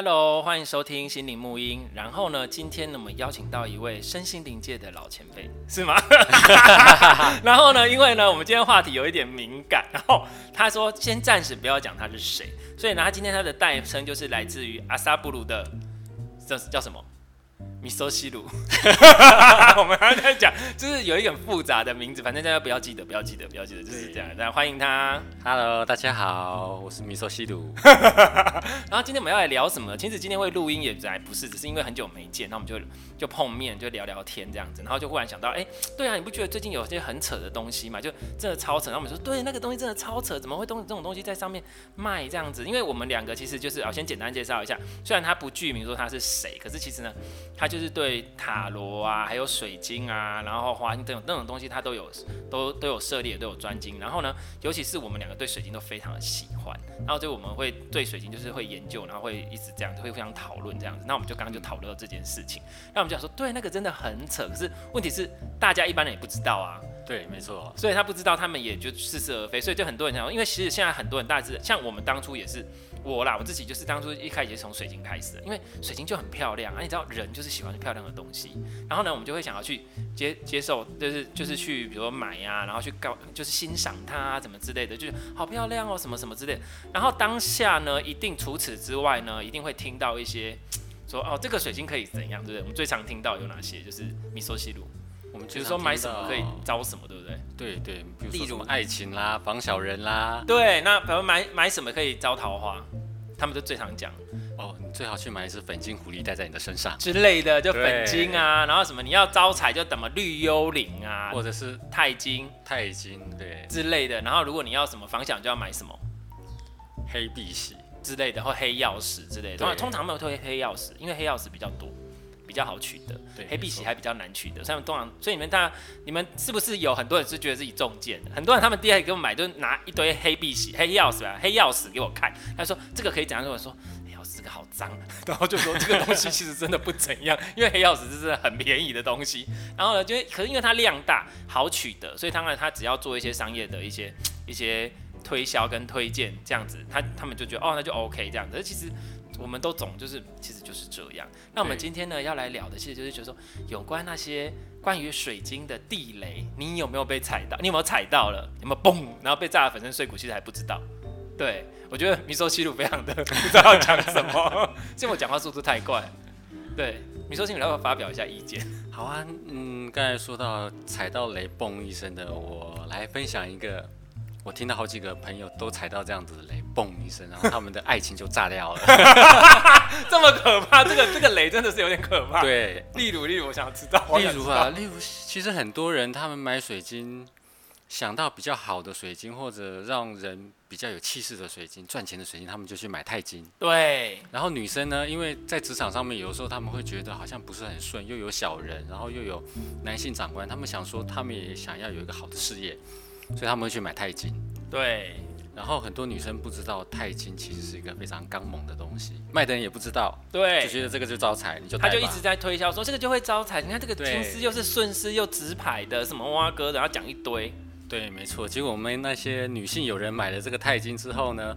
Hello，欢迎收听心灵沐音。然后呢，今天呢，我们邀请到一位身心灵界的老前辈，是吗？然后呢，因为呢，我们今天话题有一点敏感，然后他说先暂时不要讲他是谁，所以呢，他今天他的代称就是来自于阿萨布鲁的，这是叫什么？米索西鲁，我们刚刚在讲，就是有一点复杂的名字，反正大家不要记得，不要记得，不要记得，就是这样。那欢迎他，Hello，大家好，我是米索西鲁。然后今天我们要来聊什么？其实今天会录音也还不是，只是因为很久没见，那我们就就碰面，就聊聊天这样子。然后就忽然想到，哎、欸，对啊，你不觉得最近有些很扯的东西嘛？就真的超扯。然后我们说，对，那个东西真的超扯，怎么会东这种东西在上面卖这样子？因为我们两个其实就是啊，先简单介绍一下，虽然他不具名说他是谁，可是其实呢，他。就是对塔罗啊，还有水晶啊，然后花这种那种东西，他都有都都有涉猎，都有专精。然后呢，尤其是我们两个对水晶都非常的喜欢，然后就我们会对水晶就是会研究，然后会一直这样，会互相讨论这样子。那我们就刚刚就讨论了这件事情，那我们就想说，对，那个真的很扯。可是问题是，大家一般人也不知道啊。对，没错。所以他不知道，他们也就似是而非。所以就很多人讲，因为其实现在很多人大致像我们当初也是。我啦，我自己就是当初一开始从水晶开始的，因为水晶就很漂亮啊，你知道人就是喜欢漂亮的东西，然后呢，我们就会想要去接接受，就是就是去比如说买呀、然后去告就是欣赏它啊，怎么之类的，就是好漂亮哦，什么什么之类。然后当下呢，一定除此之外呢，一定会听到一些说哦，这个水晶可以怎样，对不对？我们最常听到有哪些？就是米索西鲁，我们比如说买什么可以招什么，对不对？对对，例如爱情啦，防小人啦。对，那比如买买什么可以招桃花？他们就最常讲哦，你最好去买一只粉金狐狸戴在你的身上之类的，就粉金啊，然后什么你要招财就怎么绿幽灵啊，或者是钛金、钛金对之类的。然后如果你要什么防小，就要买什么黑碧玺之类的，或黑曜石之类的。通常通常没有推黑曜石，因为黑曜石比较多。比较好取得，对，黑碧玺还比较难取得，所以通常，所以你们大家，你们是不是有很多人是觉得自己中箭的？很多人他们第一给我买，就拿一堆黑碧玺、黑曜石啊、黑曜石给我看，他说这个可以怎样？跟我说黑曜石这个好脏，然后就说这个东西其实真的不怎样，因为黑曜石是很便宜的东西。然后呢，就可是因为它量大，好取得，所以当然他只要做一些商业的一些一些推销跟推荐这样子，他他们就觉得哦，那就 OK 这样子。其实。我们都总就是，其实就是这样。那我们今天呢要来聊的，其实就是觉得说，有关那些关于水晶的地雷，你有没有被踩到？你有没有踩到了？有没有嘣？然后被炸得粉身碎骨？其实还不知道。对，我觉得米寿西鲁非常的不知道要讲什么，因为我讲话速度太快。对，米寿西鲁要不要发表一下意见？好啊，嗯，刚才说到踩到雷嘣一声的，我来分享一个。我听到好几个朋友都踩到这样子的雷，嘣一声，然后他们的爱情就炸掉了，这么可怕？这个这个雷真的是有点可怕。对，例如例如，我想知道，例如啊，例如，其实很多人他们买水晶，想到比较好的水晶或者让人比较有气势的水晶、赚钱的水晶，他们就去买钛金。对。然后女生呢，因为在职场上面，有时候他们会觉得好像不是很顺，又有小人，然后又有男性长官，他们想说他们也想要有一个好的事业。所以他们会去买钛金，对。然后很多女生不知道钛金其实是一个非常刚猛的东西，卖的人也不知道，对，就觉得这个就招财，你就他就一直在推销说这个就会招财。你看这个金丝又是顺丝又直排的，什么挖哥的，然后讲一堆。对，没错。结果我们那些女性友人买了这个钛金之后呢，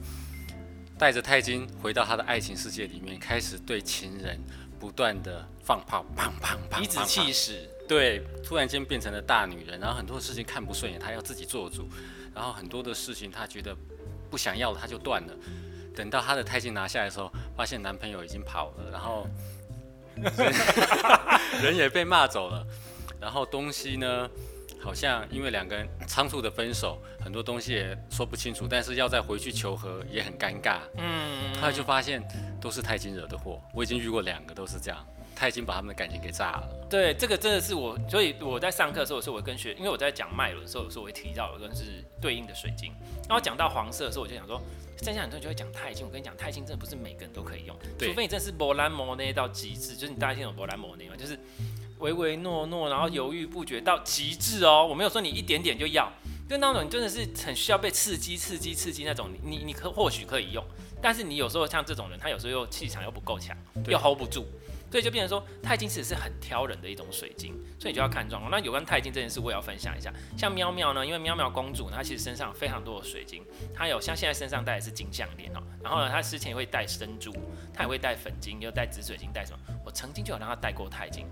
带着钛金回到她的爱情世界里面，开始对情人不断的放炮，砰砰砰，颐指气使。对，突然间变成了大女人，然后很多事情看不顺眼，她要自己做主，然后很多的事情她觉得不想要了，她就断了。等到她的钛金拿下来的时候，发现男朋友已经跑了，然后 人也被骂走了，然后东西呢，好像因为两个人仓促的分手，很多东西也说不清楚，但是要再回去求和也很尴尬。嗯，后来就发现都是钛金惹的祸。我已经遇过两个都是这样。他已经把他们的感情给炸了。对，这个真的是我，所以我在上课的时候，有时候我跟学，因为我在讲脉轮的时候，有时候我会提到有的，是对应的水晶。然后讲到黄色的时候，我就想说，剩下很多人就会讲钛金。我跟你讲，钛金真的不是每个人都可以用，除非你真的是摩兰摩内到极致，就是你大家听懂摩兰摩内吗？就是唯唯诺诺，然后犹豫不决到极致哦。我没有说你一点点就要。就那种你真的是很需要被刺激、刺激、刺激那种，你你可或许可以用，但是你有时候像这种人，他有时候又气场又不够强，又 hold 不住。所以就变成说，钛金其实是很挑人的一种水晶，所以你就要看状况。那有关钛金这件事，我也要分享一下。像喵喵呢，因为喵喵公主呢，她其实身上非常多的水晶，她有像现在身上戴的是金项链哦，然后呢，她之前也会戴珍珠，她也会戴粉晶，又戴紫水晶，戴什么？我曾经就有让她戴过钛金，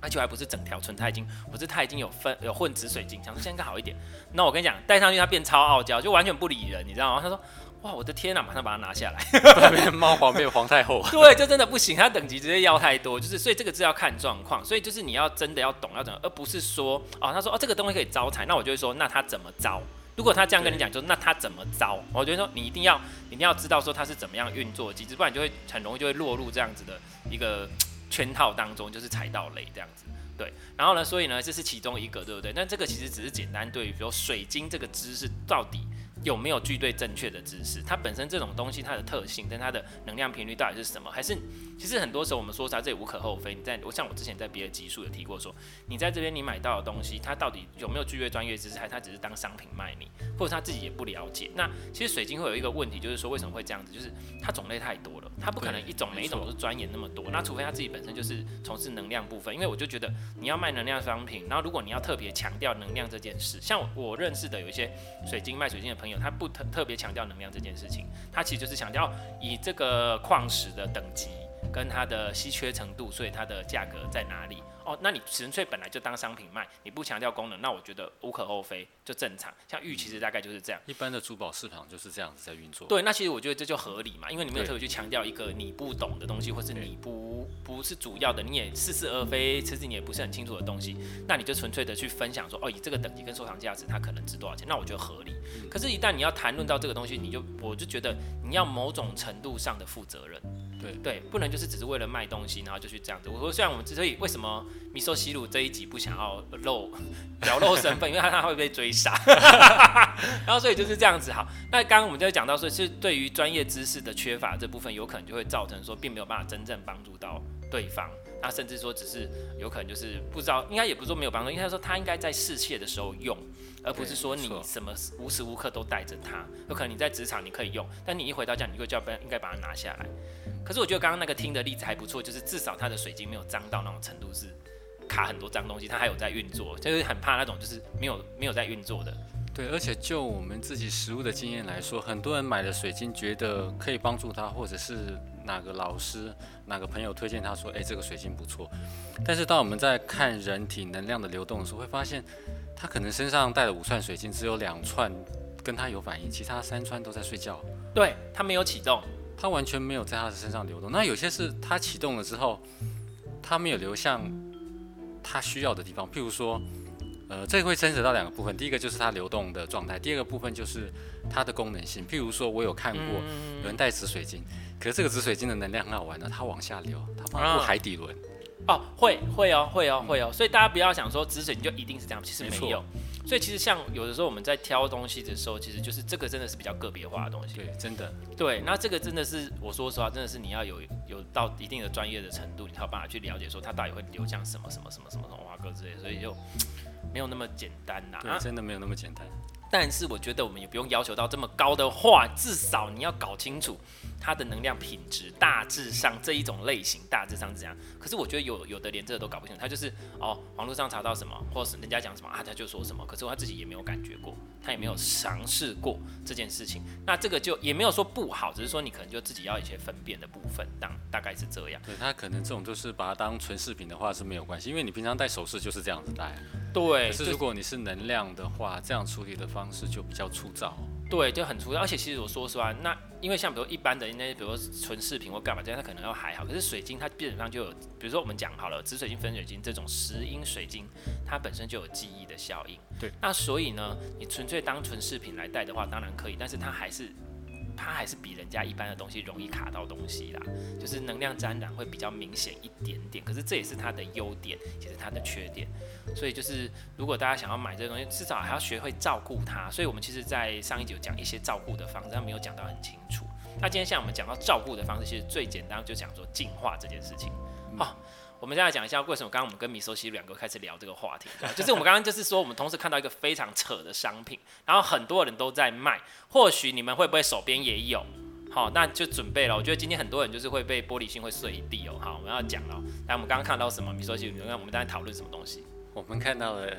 而且还不是整条纯钛金，我是钛金有分有混紫水晶，想说现在应该好一点。那我跟你讲，戴上去她变超傲娇，就完全不理人，你知道吗？她说。哇，我的天呐，马上把它拿下来，变猫皇变皇太后。对，这真的不行，它等级直接要太多，就是所以这个是要看状况，所以就是你要真的要懂要怎么，而不是说哦，他说哦这个东西可以招财，那我就会说那他怎么招？如果他这样跟你讲，就那他怎么招？我觉得说你一定要一定要知道说他是怎么样运作机制，不然你就会很容易就会落入这样子的一个圈套当中，就是踩到雷这样子。对，然后呢，所以呢这是其中一个，对不对？那这个其实只是简单对于比如说水晶这个知识到底。有没有具对正确的知识？它本身这种东西，它的特性跟它的能量频率到底是什么？还是其实很多时候我们说啥，这也无可厚非。你在我像我之前在别的集数有提过说，说你在这边你买到的东西，它到底有没有具备专业知识，还是它只是当商品卖你，或者他自己也不了解？那其实水晶会有一个问题，就是说为什么会这样子？就是它种类太多了，它不可能一种每一种都是钻研那么多。那除非他自己本身就是从事能量部分，因为我就觉得你要卖能量商品，然后如果你要特别强调能量这件事，像，我认识的有一些水晶卖水晶的朋友，他不特特别。强调能量这件事情，它其实就是强调以这个矿石的等级跟它的稀缺程度，所以它的价格在哪里？哦，那你纯粹本来就当商品卖，你不强调功能，那我觉得无可厚非，就正常。像玉其实大概就是这样，一般的珠宝市场就是这样子在运作。对，那其实我觉得这就合理嘛，因为你没有特别去强调一个你不懂的东西，或是你不不是主要的，你也似是而非，其实你也不是很清楚的东西，那你就纯粹的去分享说，哦，以这个等级跟收藏价值，它可能值多少钱，那我觉得合理。可是，一旦你要谈论到这个东西，你就我就觉得你要某种程度上的负责任。对对，不能就是只是为了卖东西，然后就去这样子。我说，虽然我们之所以为什么米索西鲁这一集不想要露 表露身份，因为他他会被追杀，然后所以就是这样子。好，那刚刚我们就讲到说，是对于专业知识的缺乏这部分，有可能就会造成说，并没有办法真正帮助到对方。那甚至说，只是有可能就是不知道，应该也不是说没有帮助，应该说他应该在试切的时候用，而不是说你什么无时无刻都带着它。有可能你在职场你可以用，但你一回到家，你就叫别人应该把它拿下来。可是我觉得刚刚那个听的例子还不错，就是至少它的水晶没有脏到那种程度，是卡很多脏东西，它还有在运作，就是很怕那种就是没有没有在运作的。对，而且就我们自己实物的经验来说，很多人买了水晶觉得可以帮助他，或者是哪个老师、哪个朋友推荐他说，哎，这个水晶不错。但是当我们在看人体能量的流动的时候，会发现他可能身上带了五串水晶，只有两串跟他有反应，其他三串都在睡觉。对，他没有启动。它完全没有在他的身上流动。那有些是它启动了之后，它没有流向它需要的地方。譬如说，呃，这会牵扯到两个部分。第一个就是它流动的状态，第二个部分就是它的功能性。譬如说，我有看过有人带紫水晶，可是这个紫水晶的能量很好玩的，它往下流，它帮助海底轮。哦，会会哦，会哦，会哦。所以大家不要想说紫水晶就一定是这样，其实没有。所以其实像有的时候我们在挑东西的时候，其实就是这个真的是比较个别化的东西。对，真的。对，那这个真的是我说实话，真的是你要有有到一定的专业的程度，你才有办法去了解说它到底会流向什么什么什么什么什么花哥之类的，所以就没有那么简单呐。对，真的没有那么简单。但是我觉得我们也不用要求到这么高的话，至少你要搞清楚它的能量品质，大致上这一种类型大致上是这样。可是我觉得有有的连这个都搞不清楚，他就是哦，网络上查到什么，或是人家讲什么啊，他就说什么，可是他自己也没有感觉过，他也没有尝试过这件事情。那这个就也没有说不好，只是说你可能就自己要一些分辨的部分，当大概是这样。对，他可能这种就是把它当纯饰品的话是没有关系，因为你平常戴首饰就是这样子戴。对，可是如果你是能量的话，这样处理的方式就比较粗糙。对，就很粗糙。而且其实我说实话，那因为像比如一般的那些，比如说纯饰品或干嘛这样，它可能要还好。可是水晶它基本上就有，比如说我们讲好了紫水晶、粉水晶这种石英水晶，它本身就有记忆的效应。对，那所以呢，你纯粹当纯饰品来戴的话，当然可以，但是它还是。它还是比人家一般的东西容易卡到东西啦，就是能量沾染会比较明显一点点。可是这也是它的优点，也是它的缺点。所以就是如果大家想要买这个东西，至少还要学会照顾它。所以我们其实，在上一集有讲一些照顾的方式，但没有讲到很清楚。那今天像我们讲到照顾的方式，其实最简单就讲说净化这件事情。好、哦，我们现在讲一下为什么刚刚我们跟米寿西两个开始聊这个话题，就是我们刚刚就是说我们同时看到一个非常扯的商品，然后很多人都在卖，或许你们会不会手边也有？好，那就准备了。我觉得今天很多人就是会被玻璃心会碎一地哦。好，我们要讲了。来，我们刚刚看到什么？米寿西，你看我们刚才讨论什么东西？我们看到了，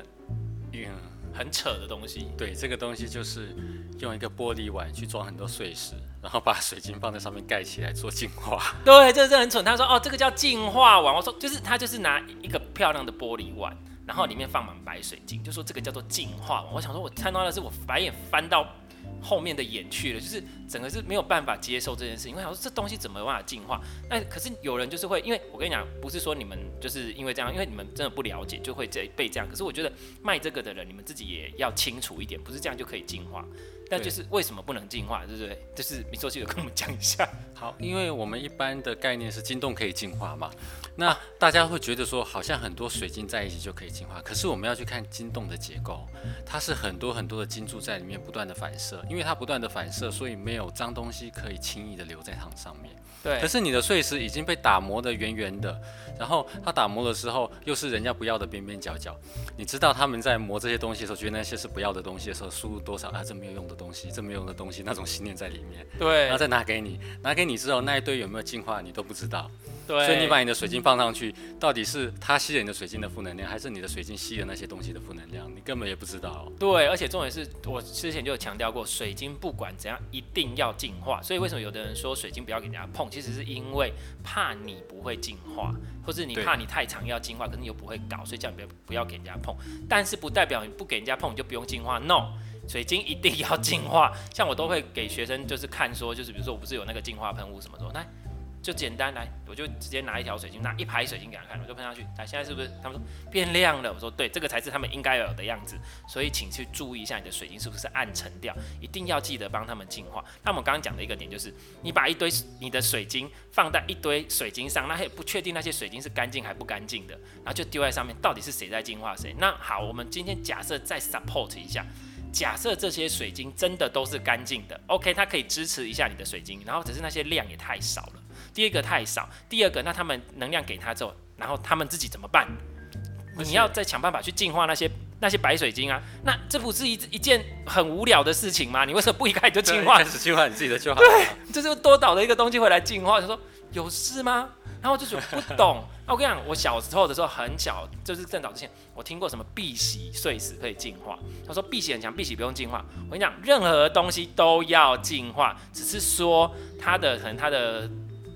嗯，很扯的东西。对，这个东西就是用一个玻璃碗去装很多碎石。然后把水晶放在上面盖起来做净化，对，这是很蠢。他说哦，这个叫净化碗。我说就是他就是拿一个漂亮的玻璃碗，然后里面放满白水晶，就说这个叫做净化碗。我想说，我看到的是我白眼翻到后面的眼去了，就是整个是没有办法接受这件事情。因为我想说这东西怎么办法进化？那可是有人就是会，因为我跟你讲，不是说你们就是因为这样，因为你们真的不了解就会这被这样。可是我觉得卖这个的人，你们自己也要清楚一点，不是这样就可以进化。但就是为什么不能进化，对不对？就是米索西的跟我们讲一下。好，因为我们一般的概念是金洞可以进化嘛，那大家会觉得说好像很多水晶在一起就可以净化，可是我们要去看晶洞的结构，它是很多很多的晶柱在里面不断的反射，因为它不断的反射，所以没有脏东西可以轻易的留在它上面。对。可是你的碎石已经被打磨的圆圆的，然后它打磨的时候又是人家不要的边边角角，你知道他们在磨这些东西的时候，觉得那些是不要的东西的时候，输入多少啊？这没有用的东西，这没有用的东西，那种信念在里面。对，然后再拿给你，拿给你之后，那一堆有没有净化，你都不知道。对，所以你把你的水晶放上去，到底是它吸了你的水晶的负能量，还是你的水晶吸了那些东西的负能量？你根本也不知道。对，而且重点是我之前就有强调过，水晶不管怎样一定要净化。所以为什么有的人说水晶不要给人家碰，其实是因为怕你不会净化，或是你怕你太常要净化，可是你又不会搞，所以叫你不要不要给人家碰。但是不代表你不给人家碰你就不用净化，no。水晶一定要净化，像我都会给学生就是看说，就是比如说我不是有那个净化喷雾什么的，来就简单来，我就直接拿一条水晶，拿一排水晶给他看，我就喷上去，来现在是不是？他们说变亮了，我说对，这个才是他们应该有的样子，所以请去注意一下你的水晶是不是暗沉掉，一定要记得帮他们净化。那我们刚刚讲的一个点就是，你把一堆你的水晶放在一堆水晶上，那也不确定那些水晶是干净还不干净的，然后就丢在上面，到底是谁在净化谁？那好，我们今天假设再 support 一下。假设这些水晶真的都是干净的，OK，它可以支持一下你的水晶，然后只是那些量也太少了。第一个太少，第二个，那他们能量给他之后，然后他们自己怎么办？你要再想办法去净化那些那些白水晶啊，那这不是一一件很无聊的事情吗？你为什么不一开始就净化？开始净化你自己的就好。对，就是多倒的一个东西回来净化，他说有事吗？然后我就不懂。那 我跟你讲，我小时候的时候很小，就是更早之前，我听过什么碧玺碎石可以净化。他说碧玺很强，碧玺不用净化。我跟你讲，任何东西都要净化，只是说它的可能它的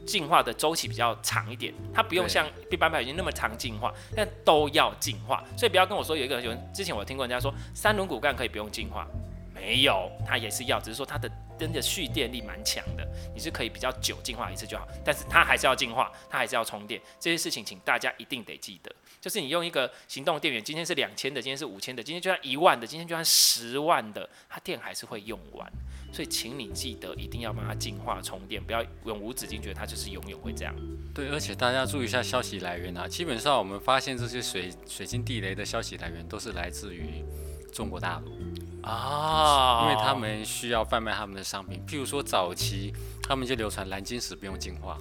净化的周期比较长一点，它不用像一般白水晶那么长进化，但都要进化。所以不要跟我说有一个人有人之前我听过人家说三轮骨干可以不用进化。没有，它也是要，只是说它的真的蓄电力蛮强的，你是可以比较久进化一次就好，但是它还是要进化，它还是要充电，这些事情请大家一定得记得。就是你用一个行动电源，今天是两千的，今天是五千的，今天就算一万的，今天就算十万的，它电还是会用完，所以请你记得一定要帮它净化充电，不要永无止境觉得它就是永远会这样。对，而且大家注意一下消息来源啊，基本上我们发现这些水水晶地雷的消息来源都是来自于中国大陆。啊，因为他们需要贩卖他们的商品，譬如说早期他们就流传蓝晶石不用净化，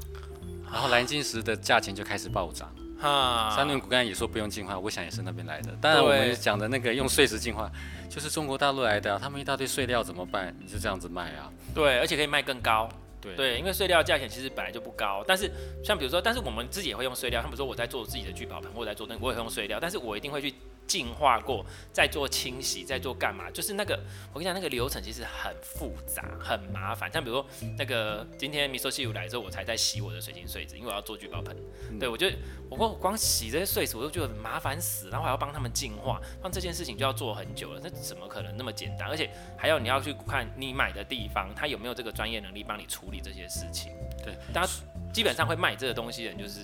然后蓝晶石的价钱就开始暴涨。哈，三轮骨干也说不用进化，我想也是那边来的。当然我们讲的那个用碎石进化，就是中国大陆来的，他们一大堆碎料怎么办？你就这样子卖啊？对，而且可以卖更高。对，对，因为碎料价钱其实本来就不高，但是像比如说，但是我们自己也会用碎料，他们说我在做自己的聚宝盆，或者在做那个，我也会用碎料，但是我一定会去。净化过，再做清洗，再做干嘛？就是那个，我跟你讲，那个流程其实很复杂，很麻烦。像比如说，那个今天米索西鲁来之后，我才在洗我的水晶碎子，因为我要做聚宝盆。嗯、对，我觉得我光光洗这些碎子，我都觉得麻烦死，然后还要帮他们净化，那这件事情就要做很久了。那怎么可能那么简单？而且还要你要去看你买的地方，他有没有这个专业能力帮你处理这些事情？对，大家基本上会卖这个东西的人就是。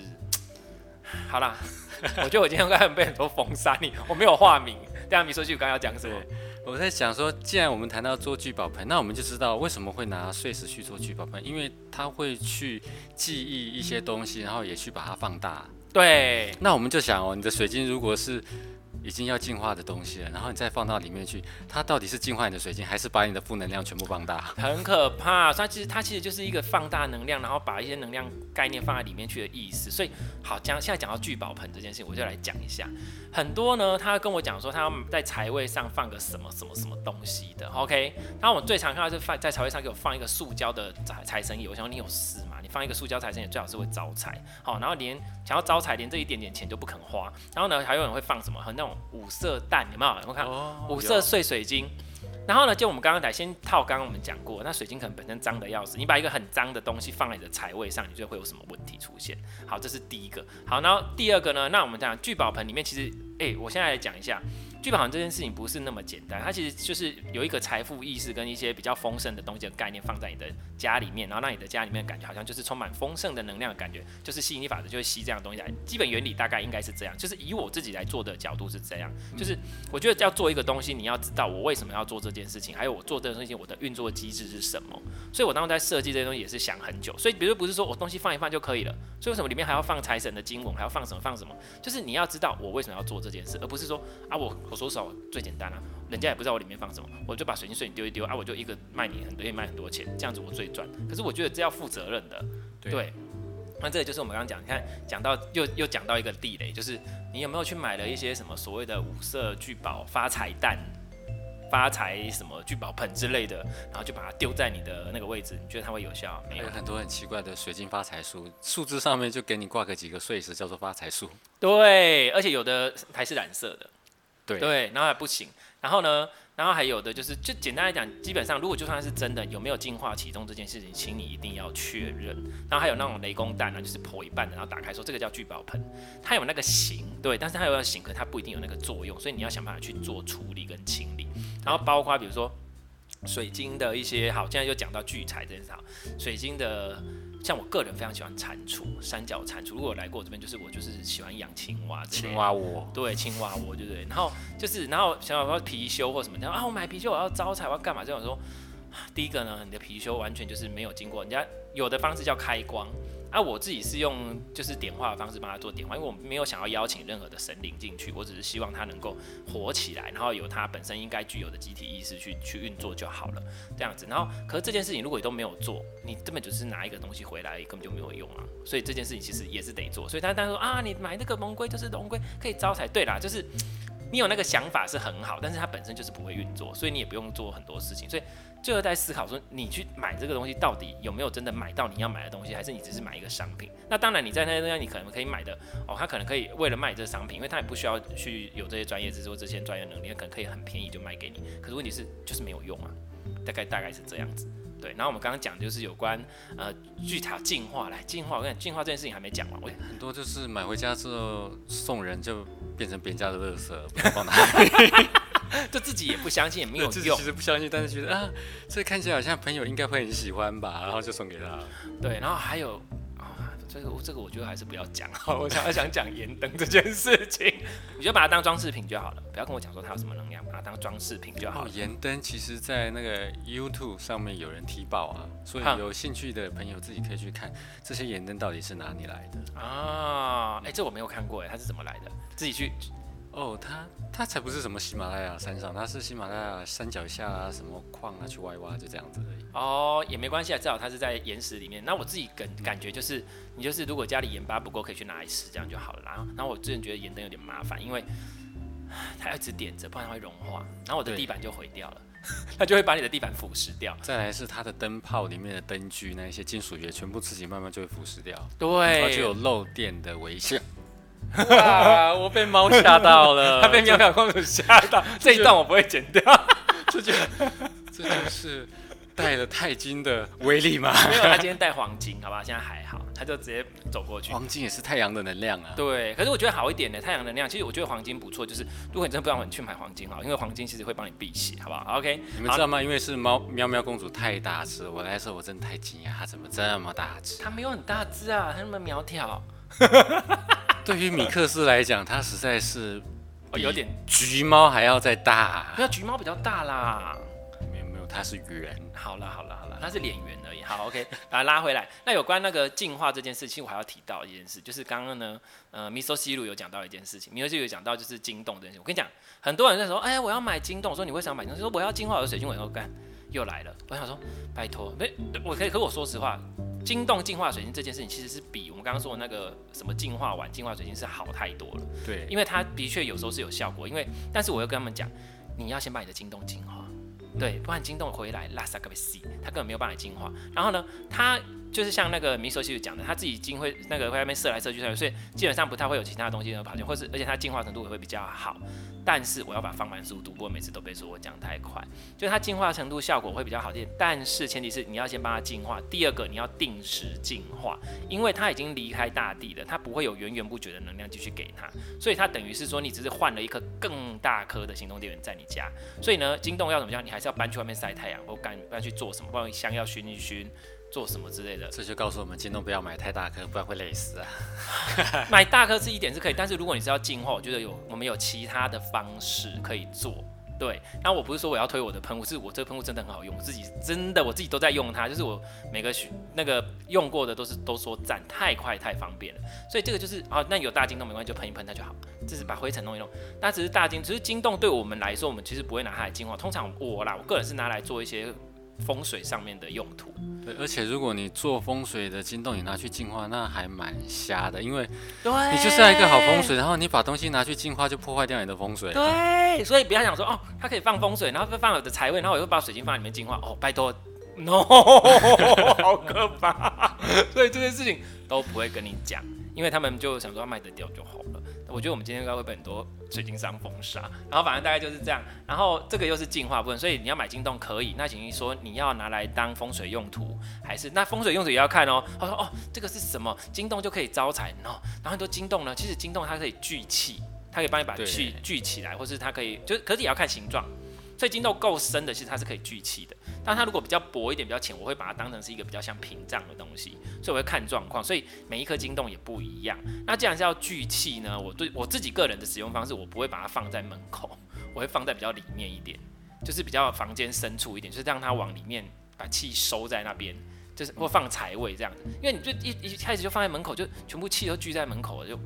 好啦，我觉得我今天刚才被很多封杀你，我没有化名。等下米索西鲁刚刚要讲什么？我在想说，既然我们谈到做聚宝盆，那我们就知道为什么会拿碎石去做聚宝盆，因为它会去记忆一些东西，然后也去把它放大。对。那我们就想哦，你的水晶如果是已经要净化的东西了，然后你再放到里面去，它到底是净化你的水晶，还是把你的负能量全部放大？很可怕。它其实它其实就是一个放大能量，然后把一些能量概念放在里面去的意思。所以好，讲现在讲到聚宝盆这件事情，我就来讲一下。很多呢，他跟我讲说他要在财位上放个什么什么什么东西的。OK，那我最常看到是放在财位上给我放一个塑胶的财财神爷。我想你有事吗？你放一个塑胶财神也最好是会招财。好，然后连想要招财，连这一点点钱都不肯花。然后呢，还有人会放什么？和那种。五色蛋有没有？有看五色碎水晶，然后呢，就我们刚刚来先套，刚刚我们讲过，那水晶可能本身脏的要死，你把一个很脏的东西放在你的财位上，你觉得会有什么问题出现？好，这是第一个。好，然后第二个呢？那我们讲聚宝盆里面，其实，哎、欸，我现在来讲一下。聚宝盆这件事情不是那么简单，它其实就是有一个财富意识跟一些比较丰盛的东西的概念放在你的家里面，然后让你的家里面的感觉好像就是充满丰盛的能量的感觉，就是吸引力法则就会吸这样的东西来。基本原理大概应该是这样，就是以我自己来做的角度是这样，就是我觉得要做一个东西，你要知道我为什么要做这件事情，还有我做这件事情我的运作机制是什么。所以我当时在设计这些东西也是想很久。所以比如不是说我东西放一放就可以了，所以为什么里面还要放财神的经文，还要放什么放什么？就是你要知道我为什么要做这件事，而不是说啊我我说少最简单。了啊，人家也不知道我里面放什么，我就把水晶碎你丢一丢啊，我就一个卖你很多，也卖很多钱，这样子我最赚。可是我觉得这要负责任的，对。对那这个就是我们刚刚讲，你看讲到又又讲到一个地雷，就是你有没有去买了一些什么所谓的五色聚宝发财蛋、发财什么聚宝盆之类的，然后就把它丢在你的那个位置，你觉得它会有效？没有，有很多很奇怪的水晶发财树，树枝上面就给你挂个几个碎石，叫做发财树。对，而且有的还是染色的。对，然后还不行，然后呢，然后还有的就是，就简单来讲，基本上如果就算是真的有没有净化启动这件事情，请你一定要确认。然后还有那种雷公蛋呢，就是剖一半的，然后打开说这个叫聚宝盆，它有那个形，对，但是它有那个形，可它不一定有那个作用，所以你要想办法去做处理跟清理。然后包括比如说水晶的一些，好，现在就讲到聚财这件事，好，水晶的。像我个人非常喜欢蟾蜍，三角蟾蜍。如果来过我这边，就是我就是喜欢养青蛙，青蛙窝，对，青蛙窝，对不对？然后就是，然后想要貔貅或什么，然后啊，我买貔貅，我要招财，我要干嘛？这种说，第一个呢，你的貔貅完全就是没有经过人家有的方式叫开光。那、我自己是用就是点化的方式帮他做点化，因为我没有想要邀请任何的神灵进去，我只是希望他能够活起来，然后有他本身应该具有的集体意识去去运作就好了，这样子。然后，可是这件事情如果你都没有做，你根本就是拿一个东西回来，根本就没有用啊。所以这件事情其实也是得做。所以他当时说啊，你买那个龙龟就是龙龟可以招财，对啦，就是。你有那个想法是很好，但是它本身就是不会运作，所以你也不用做很多事情。所以最后在思考说，你去买这个东西到底有没有真的买到你要买的东西，还是你只是买一个商品？那当然你在那些地方你可能可以买的哦，他可能可以为了卖这个商品，因为他也不需要去有这些专业知识这些专业能力，他可能可以很便宜就卖给你。可是问题是就是没有用啊，大概大概是这样子。对，然后我们刚刚讲就是有关呃巨塔进化，来进化，我跟你讲进化这件事情还没讲完，我，很多就是买回家之后送人就变成别人家的垃圾，不知道放哪里，就自己也不相信也没有用，其实不相信，但是觉得啊，这看起来好像朋友应该会很喜欢吧，然后就送给他。对，然后还有。这个这个我觉得还是不要讲好，我想要想讲盐灯这件事情，你就把它当装饰品就好了，不要跟我讲说它有什么能量，把它当装饰品就好了。盐灯其实在那个 YouTube 上面有人踢爆啊，所以有兴趣的朋友自己可以去看这些盐灯到底是哪里来的啊？哎，这我没有看过哎，它是怎么来的？自己去。哦，它它才不是什么喜马拉雅山上，它是喜马拉雅山脚下啊，什么矿啊去挖一挖，就这样子而已。哦，也没关系啊，至少它是在岩石里面。那我自己感感觉就是，你就是如果家里盐巴不够，可以去拿来吃，这样就好了。然后，然后我之前觉得盐灯有点麻烦，因为它一直点着，不然它会融化，然后我的地板就毁掉了，它就会把你的地板腐蚀掉。再来是它的灯泡里面的灯具，那一些金属也全部自己慢慢就会腐蚀掉，对，然后就有漏电的危险。哇！我被猫吓到了，他被喵喵公主吓到。这一段我不会剪掉，这 就这就是带了钛金的威力吗？没有，他今天带黄金，好吧？现在还好，他就直接走过去。黄金也是太阳的能量啊。对，可是我觉得好一点的太阳能量。其实我觉得黄金不错，就是如果你真的不知道，你去买黄金好，因为黄金其实会帮你辟邪，好不好？OK。你们知道吗？因为是猫喵喵公主太大只，我来的时候我真的太惊讶，它怎么这么大只？它没有很大只啊，它那么苗条。对于米克斯来讲，它实在是哦有点橘猫还要再大。没有橘猫比较大啦，没有没有它是圆。好了好了好了，它是脸圆而已。好，OK，把它拉回来。那有关那个进化这件事情，我还要提到一件事，就是刚刚呢，呃，米索西鲁有讲到一件事情，米索西鲁有讲到就是晶洞这件事。我跟你讲，很多人在说，哎，我要买晶洞，我说你为什么买晶洞？说我要进化我的水晶，我说干，又来了。我想说，拜托，没，我可以，可我说实话。晶动净化水晶这件事情，其实是比我们刚刚说的那个什么净化碗净化水晶是好太多了。对，因为它的确有时候是有效果。因为，但是我又跟他们讲，你要先把你的晶动净化，对，不然晶动回来拉萨格贝西，它根本没有办法净化。然后呢，它。就是像那个米索西鲁讲的，他自己已经会那个会外面射来射去，所以基本上不太会有其他东西能跑进，或是而且它进化程度也会比较好。但是我要把放慢速度，不过每次都被说我讲太快。就是它进化程度效果会比较好一点，但是前提是你要先帮它进化。第二个你要定时进化，因为它已经离开大地了，它不会有源源不绝的能量继续给它，所以它等于是说你只是换了一颗更大颗的行动电源在你家。所以呢，晶洞要怎么样？你还是要搬去外面晒太阳，或干搬去做什么？不然香要熏一熏。做什么之类的，这就告诉我们，金洞不要买太大颗，不然会累死啊。买大颗是一点是可以，但是如果你是要净化，我觉得有我们有其他的方式可以做。对，然后我不是说我要推我的喷雾，是我这个喷雾真的很好用，我自己真的我自己都在用它，就是我每个那个用过的都是都说赞，太快太方便了。所以这个就是啊，那有大金洞没关系，就喷一喷它就好，就是把灰尘弄一弄。那只是大金，只是金洞对我们来说，我们其实不会拿它来净化，通常我啦，我个人是拿来做一些。风水上面的用途，对，而且如果你做风水的金洞，你拿去净化，那还蛮瞎的，因为你就是要一个好风水，然后你把东西拿去净化，就破坏掉你的风水。对，所以不要想说哦，它可以放风水，然后放我的财位，然后我又把水晶放里面净化，哦，拜托，no，好可怕，所以这件事情都不会跟你讲，因为他们就想说卖得掉就好了。我觉得我们今天应该会被很多水晶商封杀，然后反正大概就是这样，然后这个又是进化部分，所以你要买金洞可以，那请问说你要拿来当风水用途，还是？那风水用途也要看哦。他说哦，这个是什么？金洞就可以招财。哦，然后很多金洞呢，其实金洞它可以聚气，它可以帮你把气聚起来，或是它可以就可是也要看形状。所以金豆够深的，其实它是可以聚气的。但它如果比较薄一点、比较浅，我会把它当成是一个比较像屏障的东西。所以我会看状况。所以每一颗金豆也不一样。那既然是要聚气呢，我对我自己个人的使用方式，我不会把它放在门口，我会放在比较里面一点，就是比较房间深处一点，就是让它往里面把气收在那边，就是或放财位这样子。因为你就一一开始就放在门口，就全部气都聚在门口了，就。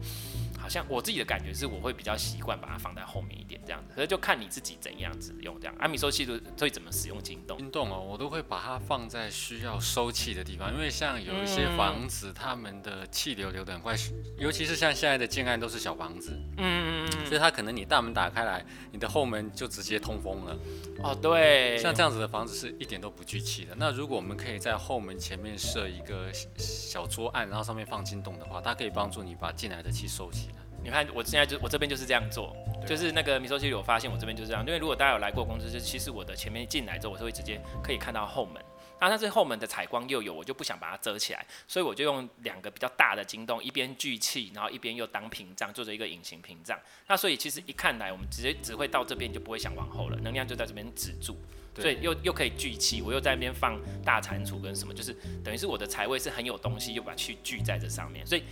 像我自己的感觉是，我会比较习惯把它放在后面一点这样子，可是就看你自己怎样子用这样。阿米索西鲁会怎么使用金洞？金洞哦，我都会把它放在需要收气的地方，因为像有一些房子，他们的气流流的很快，尤其是像现在的建案都是小房子，嗯嗯，所以它可能你大门打开来，你的后门就直接通风了。哦，对，像这样子的房子是一点都不聚气的。那如果我们可以在后门前面设一个小桌案，然后上面放金洞的话，它可以帮助你把进来的气收起来。你看，我现在就我这边就是这样做，就是那个米索西鲁，我发现我这边就是这样，因为如果大家有来过公司，就其实我的前面进来之后，我是会直接可以看到后门，啊，但是后门的采光又有，我就不想把它遮起来，所以我就用两个比较大的金洞，一边聚气，然后一边又当屏障，做着一个隐形屏障。那所以其实一看来，我们直接只会到这边，就不会想往后了，能量就在这边止住，所以又又可以聚气，我又在那边放大蟾蜍跟什么，就是等于是我的财位是很有东西，又把去聚在这上面，所以。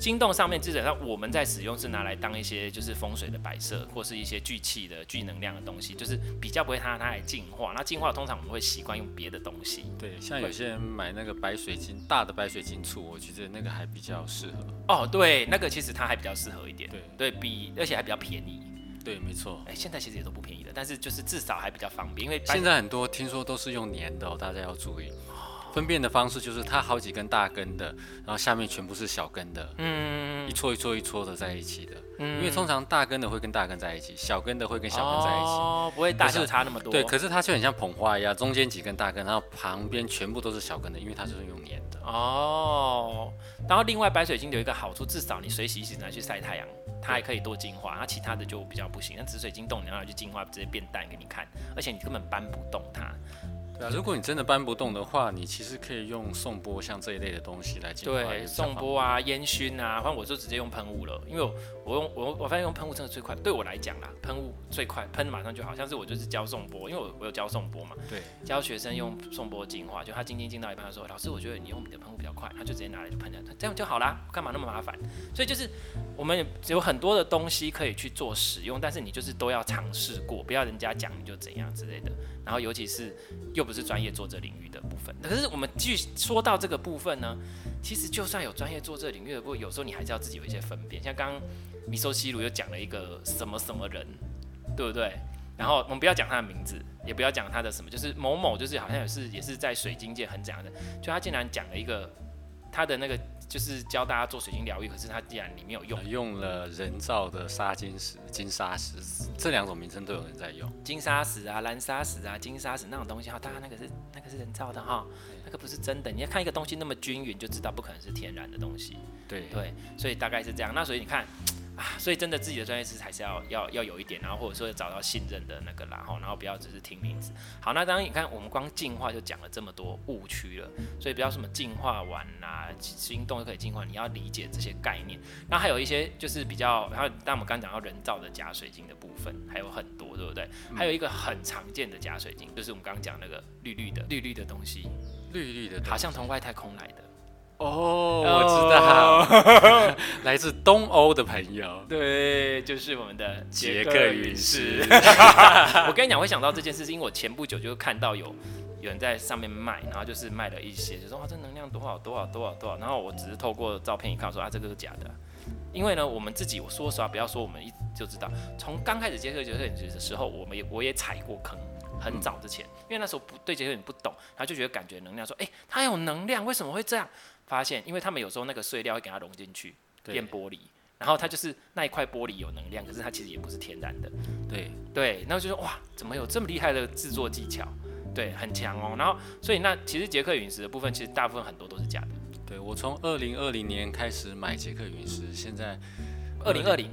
晶洞上面基本上我们在使用是拿来当一些就是风水的摆设，或是一些聚气的、聚能量的东西，就是比较不会它它来净化。那净化通常我们会习惯用别的东西。对，像有些人买那个白水晶，大的白水晶簇，我觉得那个还比较适合。哦，对，那个其实它还比较适合一点。对，对比而且还比较便宜。对，没错。哎，现在其实也都不便宜了，但是就是至少还比较方便，因为现在很多听说都是用粘的哦，大家要注意。分辨的方式就是它好几根大根的，然后下面全部是小根的，嗯，一撮一撮一撮的在一起的，嗯，因为通常大根的会跟大根在一起，小根的会跟小根在一起，哦，不会大小差那么多，对，可是它就很像捧花一样，中间几根大根，然后旁边全部都是小根的，因为它就是用粘的，哦，然后另外白水晶有一个好处，至少你水洗一洗拿去晒太阳，它还可以多净化，那其他的就比较不行，那紫水晶冻你拿去净化直接变淡给你看，而且你根本搬不动它。对啊，如果你真的搬不动的话，你其实可以用颂钵像这一类的东西来净化。对，颂钵啊，烟熏啊，反正我就直接用喷雾了，因为我我用我我发现用喷雾真的最快，对我来讲啦，喷雾最快，喷马上就好。像是我就是教颂钵，因为我我有教颂钵嘛，对，教学生用颂钵净化，就他静静静到一半，他说老师，我觉得你用你的喷雾比较快，他就直接拿来就喷了，这样就好啦，干嘛那么麻烦？所以就是我们有很多的东西可以去做使用，但是你就是都要尝试过，不要人家讲你就怎样之类的。然后尤其是又不是专业作者领域的部分，可是我们继续说到这个部分呢，其实就算有专业作者领域的部分，有时候你还是要自己有一些分辨。像刚刚米索西鲁又讲了一个什么什么人，对不对？然后我们不要讲他的名字，也不要讲他的什么，就是某某，就是好像也是也是在水晶界很怎样的，就他竟然讲了一个他的那个。就是教大家做水晶疗愈，可是它既然里面有用，用了人造的沙金石、金沙石，这两种名称都有人在用。金沙石啊、蓝砂石啊、金沙石那种东西哈，当然那个是那个是人造的哈，那个不是真的。你要看一个东西那么均匀，就知道不可能是天然的东西。对对，所以大概是这样。那所以你看。啊，所以真的自己的专业知识还是要要要有一点，然后或者说找到信任的那个然后，然后不要只是听名字。好，那当然你看我们光进化就讲了这么多误区了，所以不要什么进化完啊，心动就可以进化，你要理解这些概念。那还有一些就是比较，然后当我们刚讲到人造的假水晶的部分还有很多，对不对？还有一个很常见的假水晶，就是我们刚刚讲那个绿绿的绿绿的东西，绿绿的，好像从外太空来的。哦，我知道，来自东欧的朋友，对，就是我们的杰克陨石。我跟你讲，会想到这件事，是因为我前不久就看到有有人在上面卖，然后就是卖了一些，就说哇，这能量多少多少多少多少，然后我只是透过照片一看，说啊，这个是假的。因为呢，我们自己，我说实话，不要说我们一就知道，从刚开始接触杰克陨石的时候，我们也我也踩过坑，很早之前，因为那时候不对杰克陨不懂，然后就觉得感觉能量，说，哎，它有能量，为什么会这样？发现，因为他们有时候那个碎料会给它融进去变玻璃，然后它就是那一块玻璃有能量，可是它其实也不是天然的。对对，然后就说哇，怎么有这么厉害的制作技巧？对，很强哦。然后所以那其实杰克陨石的部分，其实大部分很多都是假的。对，我从二零二零年开始买杰克陨石，现在二零二零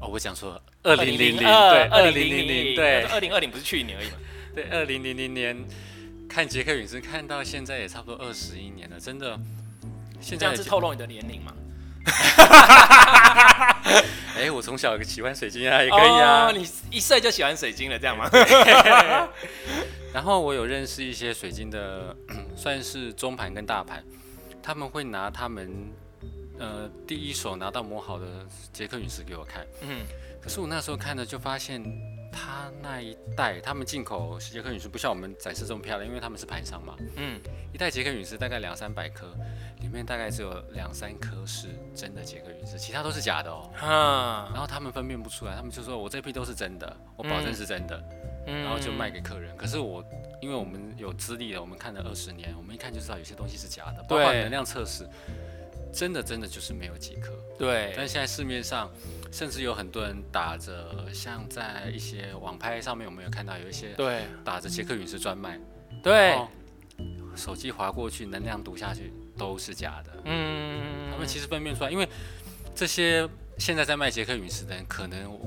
哦，我讲错了，二零零零对，二零零零对，二零二零不是去年而已嘛？对，二零零零年看杰克陨石看到现在也差不多二十一年了，真的。现在是透露你的年龄吗？哎、欸，我从小喜欢水晶啊，也可以啊。哦、你一岁就喜欢水晶了，这样吗？然后我有认识一些水晶的，算是中盘跟大盘，他们会拿他们呃第一手拿到磨好的杰克陨石给我看。嗯，可是我那时候看的就发现。他那一代，他们进口杰克陨石不像我们展示这么漂亮，因为他们是盘商嘛。嗯，一袋杰克陨石大概两三百颗，里面大概只有两三颗是真的杰克陨石，其他都是假的哦。哈，然后他们分辨不出来，他们就说我这批都是真的，我保证是真的，嗯、然后就卖给客人。可是我，因为我们有资历了，我们看了二十年，我们一看就知道有些东西是假的，包括能量测试，真的真的就是没有几颗。对，但现在市面上。甚至有很多人打着，像在一些网拍上面，我们有看到有一些对打着捷克陨石专卖，对，手机划过去，能量读下去都是假的。嗯，他们其实分辨出来，因为这些现在在卖捷克陨石的人，可能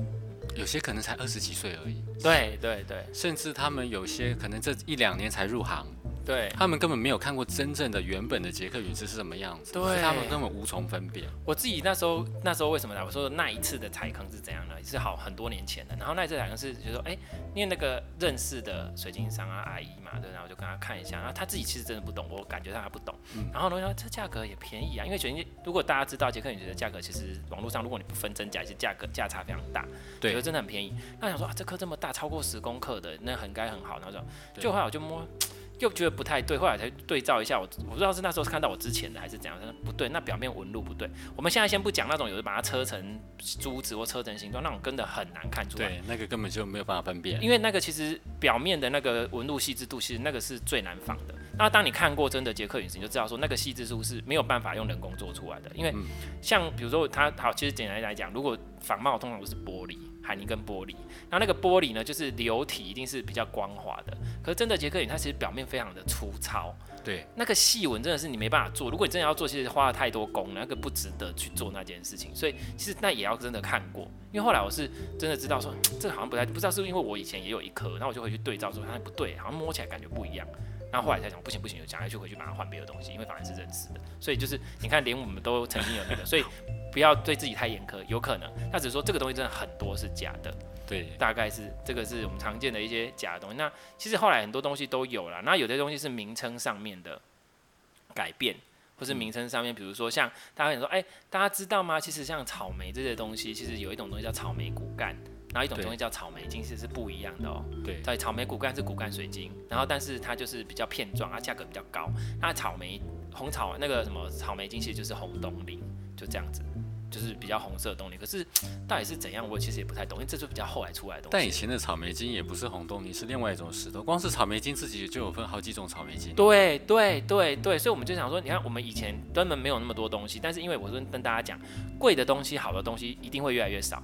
有些可能才二十几岁而已。对对对，甚至他们有些可能这一两年才入行。对，他们根本没有看过真正的原本的杰克陨石是什么样子，对，他们根本无从分辨。我自己那时候那时候为什么呢？我说那一次的踩坑是怎样呢？是好很多年前的。然后那一次踩坑是就说，哎，因为那个认识的水晶商啊阿姨嘛，对，然后我就跟他看一下，然后他自己其实真的不懂，我感觉他还不懂。嗯、然后呢，说这价格也便宜啊，因为水晶如果大家知道杰克陨石的价格，其实网络上如果你不分真假，其实价格价差非常大，对，觉得真的很便宜。那我想说啊，这颗这么大，超过十公克的，那很该很好。然后就就后来我就摸。又觉得不太对，后来才对照一下，我我不知道是那时候看到我之前的还是怎样，不对，那表面纹路不对。我们现在先不讲那种有的把它车成珠子或车成形状，那种真的很难看出来。对，那个根本就没有办法分辨。因为那个其实表面的那个纹路细致度，其实那个是最难仿的。那当你看过真的杰克陨石，你就知道说那个细致度是没有办法用人工做出来的。因为像比如说它好，其实简单来讲，如果仿冒通常都是玻璃。海泥跟玻璃，然后那个玻璃呢，就是流体一定是比较光滑的。可是真的杰克陨，它其实表面非常的粗糙。对，那个细纹真的是你没办法做。如果你真的要做，其实花了太多工，那个不值得去做那件事情。所以其实那也要真的看过。因为后来我是真的知道说，这个好像不太，不知道是不是因为我以前也有一颗，然后我就回去对照说，它不对，好像摸起来感觉不一样。那后来才讲不行不行，就讲下去回去马上换别的东西，因为反而是认识的。所以就是你看，连我们都曾经有那个，所以不要对自己太严苛，有可能那只是说这个东西真的很多是假的。对，大概是这个是我们常见的一些假的东西。那其实后来很多东西都有了，那有些东西是名称上面的改变，或是名称上面，比如说像大家想说，哎，大家知道吗？其实像草莓这些东西，其实有一种东西叫草莓骨干，然后一种东西叫草莓晶，其实是不一样的哦。对，所以草莓骨干是骨干水晶，然后但是它就是比较片状，它价格比较高。那草莓红草那个什么草莓晶，其实就是红东林，就这样子。就是比较红色的东西，可是到底是怎样，我其实也不太懂，因为这是比较后来出来的东西。但以前的草莓晶也不是红东尼，是另外一种石头。光是草莓晶自己就有分好几种草莓晶。对对对对，所以我们就想说，你看我们以前根本没有那么多东西，但是因为我说跟大家讲，贵的东西、好的东西一定会越来越少，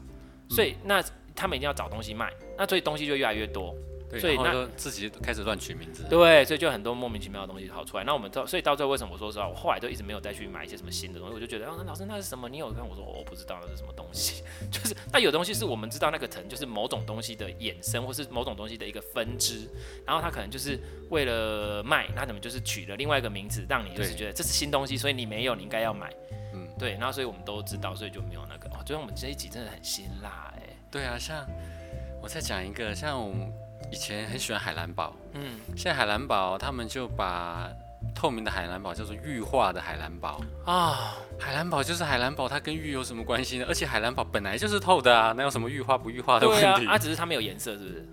所以那他们一定要找东西卖，那所以东西就越来越多。对，所以那自己开始乱取名字。对，所以就很多莫名其妙的东西跑出来。那我们到，所以到最后为什么我说实话，我后来都一直没有再去买一些什么新的东西。我就觉得，啊，那老师那是什么？你有看？我说我不知道那是什么东西。就是那有东西是我们知道那个层就是某种东西的衍生，或是某种东西的一个分支。然后他可能就是为了卖，那怎么就是取了另外一个名字，让你就是觉得这是新东西，所以你没有，你应该要买。嗯，对。然后所以我们都知道，所以就没有那个。哦，就像我们这一集真的很辛辣哎。对啊，像我再讲一个，像我们。以前很喜欢海蓝宝，嗯，现在海蓝宝他们就把透明的海蓝宝叫做玉化的海蓝宝啊，海蓝宝就是海蓝宝，它跟玉有什么关系呢？而且海蓝宝本来就是透的啊，哪有什么玉化不玉化的问题？它啊，啊，只是它没有颜色，是不是？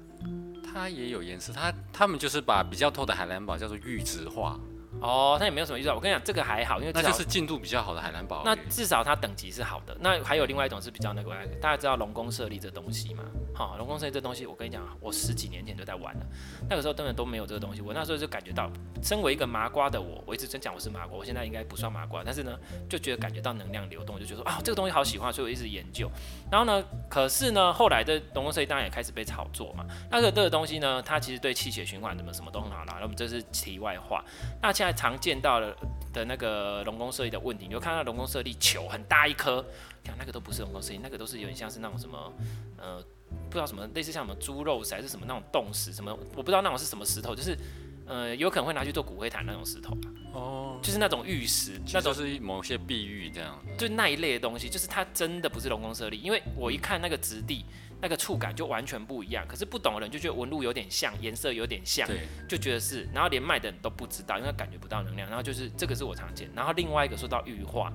它也有颜色，它他们就是把比较透的海蓝宝叫做玉质化。哦，它也没有什么预兆。我跟你讲，这个还好，因为那就是进度比较好的海蓝宝。那至少它等级是好的。那还有另外一种是比较那个，大家知道龙宫设立这东西吗？好，龙宫设立这东西，我跟你讲，我十几年前就在玩了。那个时候根本都没有这个东西。我那时候就感觉到，身为一个麻瓜的我，我一直真讲我是麻瓜。我现在应该不算麻瓜，但是呢，就觉得感觉到能量流动，就觉得说啊，这个东西好喜欢，所以我一直研究。然后呢，可是呢，后来的龙宫设立当然也开始被炒作嘛。那个这个东西呢，它其实对气血循环什么什么都很好啦。那我们这是题外话。那现在常见到的的那个龙宫设立的问题，你就看到龙宫设立球很大一颗，看那个都不是龙宫设立，那个都是有点像是那种什么，呃，不知道什么类似像什么猪肉石还是什么那种冻石什么，我不知道那种是什么石头，就是呃有可能会拿去做骨灰坛那种石头哦，就是那种玉石，那都是某些碧玉这样，就那一类的东西，就是它真的不是龙宫舍利，因为我一看那个质地。那个触感就完全不一样，可是不懂的人就觉得纹路有点像，颜色有点像，对，就觉得是，然后连卖的人都不知道，因为感觉不到能量，然后就是这个是我常见，然后另外一个说到玉化，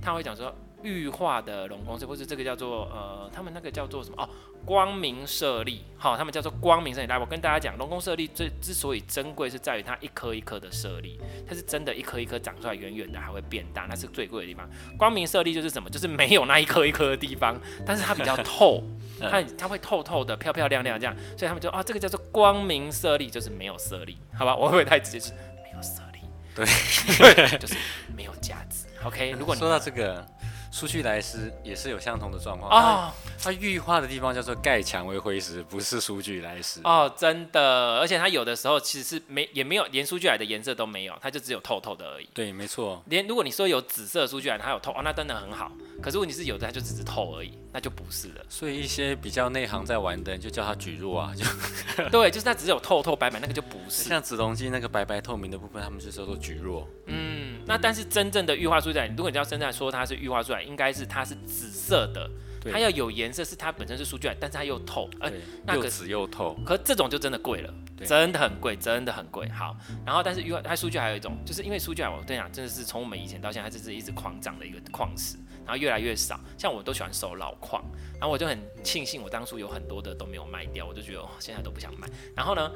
他会讲说玉化的龙宫，或是这个叫做呃，他们那个叫做什么哦，光明舍利，好，他们叫做光明舍利。来，我跟大家讲，龙宫舍利最之所以珍贵，是在于它一颗一颗的舍利，它是真的一颗一颗长出来，远远的还会变大，那是最贵的地方。光明舍利就是什么？就是没有那一颗一颗的地方，但是它比较透。它它会透透的、漂漂亮亮这样，所以他们就啊，这个叫做光明舍利，就是没有舍利，好吧？我会不会太直接？是没有舍利，对，就是没有价值。OK，如果你说到这个。苏具莱斯也是有相同的状况啊，它玉化的地方叫做盖蔷薇灰石，不是苏具莱斯哦，真的，而且它有的时候其实是没也没有连苏具莱的颜色都没有，它就只有透透的而已。对，没错。连如果你说有紫色苏具莱，它有透哦，那真的很好。可是问题是有的它就只是透而已，那就不是了。所以一些比较内行在玩的人就叫它蒟蒻啊，就 对，就是它只有透透白白，那个就不是。像紫龙晶那个白白透明的部分，他们就叫做蒟蒻。嗯，那但是真正的玉化苏具莱，如果你要真正说它是玉化苏具莱，应该是它是。紫色的，它要有颜色，是它本身是苏具莱，但是它又透，呃，那个又紫又透，可这种就真的贵了，真的很贵，真的很贵。好，然后但是玉化它苏具还有一种，就是因为苏具莱，我跟你讲，真的是从我们以前到现在，它就是一直狂涨的一个矿石，然后越来越少。像我都喜欢收老矿，然后我就很庆幸我当初有很多的都没有卖掉，我就觉得哦，现在都不想卖。然后呢，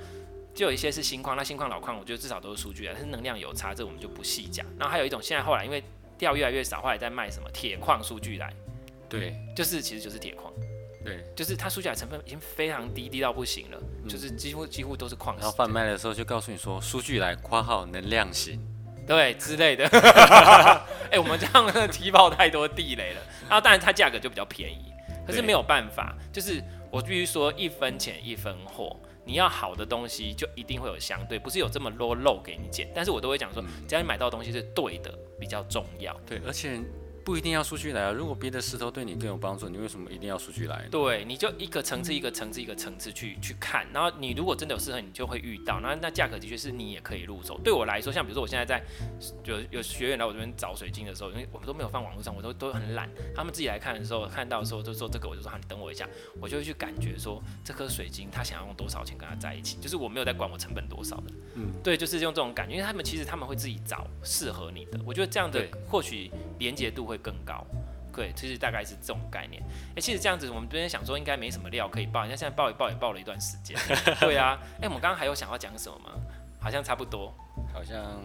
就有一些是新矿，那新矿老矿，我觉得至少都是数据啊，但是能量有差，这我们就不细讲。然后还有一种，现在后来因为掉越来越少，后来在卖什么铁矿数据来。对，就是其实就是铁矿，对，就是它苏具莱成分已经非常低，低到不行了，嗯、就是几乎几乎都是矿石。然后贩卖的时候就告诉你说，数据来括号能量型，对之类的。哎、欸，我们这样踢爆太多地雷了。然后当然它价格就比较便宜，可是没有办法，就是我必须说一分钱一分货，你要好的东西就一定会有相对，不是有这么多漏给你捡。但是我都会讲说，只要你买到的东西是对的，比较重要。对，而且。不一定要出去来啊。如果别的石头对你更有帮助，你为什么一定要出去来？对，你就一个层次一个层次一个层次去去看，然后你如果真的有适合，你就会遇到。那那价格的确是你也可以入手。对我来说，像比如说我现在在有有学员来我这边找水晶的时候，因为我们都没有放网络上，我都都很懒。他们自己来看的时候，看到的时候就说这个，我就说你等我一下，我就会去感觉说这颗水晶他想要用多少钱跟他在一起，就是我没有在管我成本多少的。嗯，对，就是用这种感觉，因为他们其实他们会自己找适合你的。我觉得这样的或许连接度会更高。对，其实大概是这种概念。哎、欸，其实这样子，我们昨天想说应该没什么料可以爆，你看现在爆也爆也爆了一段时间。对啊，哎、欸，我们刚刚还有想要讲什么吗？好像差不多，好像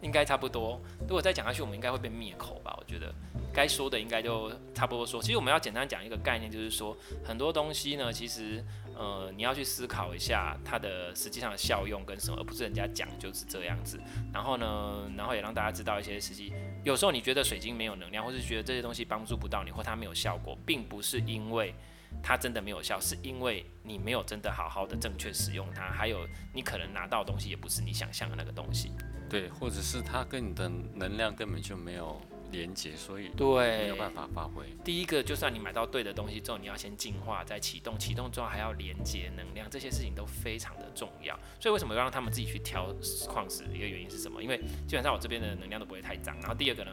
应该差不多。如果再讲下去，我们应该会被灭口吧？我觉得该说的应该就差不多说。其实我们要简单讲一个概念，就是说很多东西呢，其实。呃，你要去思考一下它的实际上的效用跟什么，而不是人家讲就是这样子。然后呢，然后也让大家知道一些实际。有时候你觉得水晶没有能量，或是觉得这些东西帮助不到你，或它没有效果，并不是因为它真的没有效，是因为你没有真的好好的正确使用它。还有，你可能拿到的东西也不是你想象的那个东西。对，或者是它跟你的能量根本就没有。连接，所以对没有办法发挥。第一个，就算你买到对的东西之后，你要先进化，再启动，启动之后还要连接能量，这些事情都非常的重要。所以为什么要让他们自己去挑矿石？一个原因是什么？因为基本上我这边的能量都不会太脏。然后第二个呢，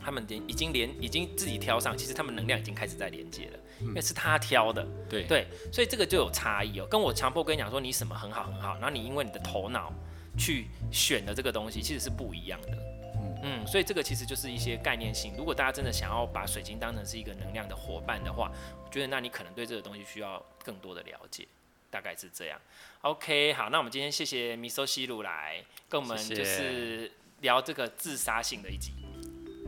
他们连已经连已经自己挑上，其实他们能量已经开始在连接了，因为是他挑的。对对，所以这个就有差异哦。跟我强迫跟你讲说你什么很好很好，然后你因为你的头脑去选的这个东西，其实是不一样的。嗯，所以这个其实就是一些概念性。如果大家真的想要把水晶当成是一个能量的伙伴的话，我觉得那你可能对这个东西需要更多的了解，大概是这样。OK，好，那我们今天谢谢米索西鲁来跟我们就是聊这个自杀性的一集。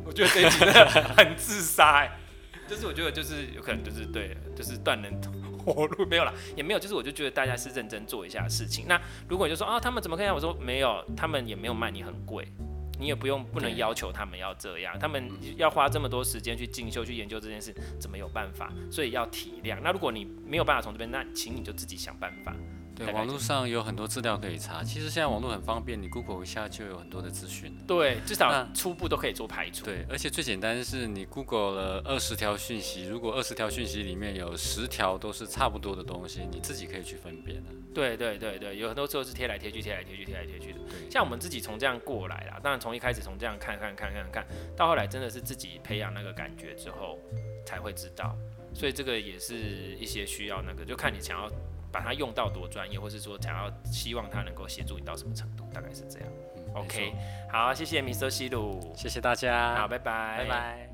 我觉得这一集真的很自杀，欸，就是我觉得就是有可能就是对，就是断人活路没有了，也没有，就是我就觉得大家是认真做一下事情。那如果你就说啊，他们怎么可以？我说没有，他们也没有卖你很贵。你也不用不能要求他们要这样，他们要花这么多时间去进修去研究这件事，怎么有办法？所以要体谅。那如果你没有办法从这边，那请你就自己想办法。对，网络上有很多资料可以查。其实现在网络很方便，你 Google 一下就有很多的资讯。对，至少初步都可以做排除。对，而且最简单的是你 Google 了二十条讯息，如果二十条讯息里面有十条都是差不多的东西，你自己可以去分辨的。对对对对，有很多时候是贴来贴去，贴来贴去，贴来贴去的。像我们自己从这样过来啦，当然从一开始从这样看看看看看，到后来真的是自己培养那个感觉之后才会知道。所以这个也是一些需要那个，就看你想要。把它用到多专业，或是说想要希望它能够协助你到什么程度，大概是这样。嗯、OK，好，谢谢米 r 西鲁，谢谢大家，好，拜拜，拜拜。